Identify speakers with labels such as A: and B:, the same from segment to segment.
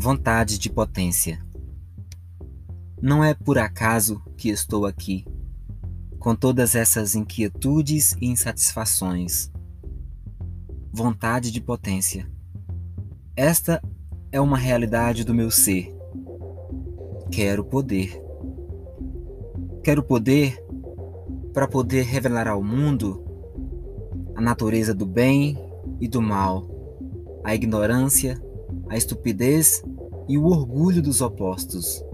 A: Vontade de potência. Não é por acaso que estou aqui, com todas essas inquietudes e insatisfações. Vontade de potência. Esta é uma realidade do meu ser. Quero poder. Quero poder para poder revelar ao mundo a natureza do bem e do mal, a ignorância a estupidez e o orgulho dos opostos,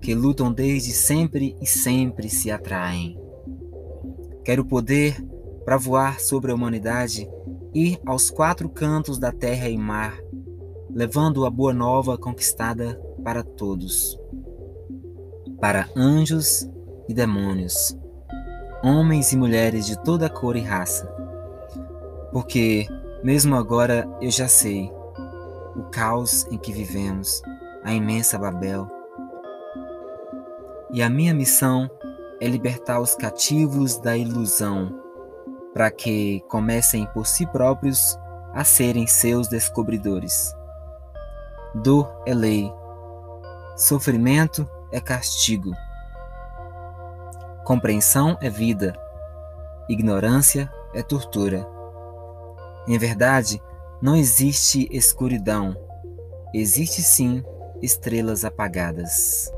A: que lutam desde sempre e sempre se atraem. Quero poder para voar sobre a humanidade, ir aos quatro cantos da terra e mar, levando a boa nova conquistada para todos, para anjos e demônios, homens e mulheres de toda cor e raça. Porque, mesmo agora, eu já sei o caos em que vivemos, a imensa Babel. E a minha missão é libertar os cativos da ilusão, para que comecem por si próprios a serem seus descobridores. Dor é lei, sofrimento é castigo, compreensão é vida, ignorância é tortura. Em verdade, não existe escuridão, existe sim estrelas apagadas.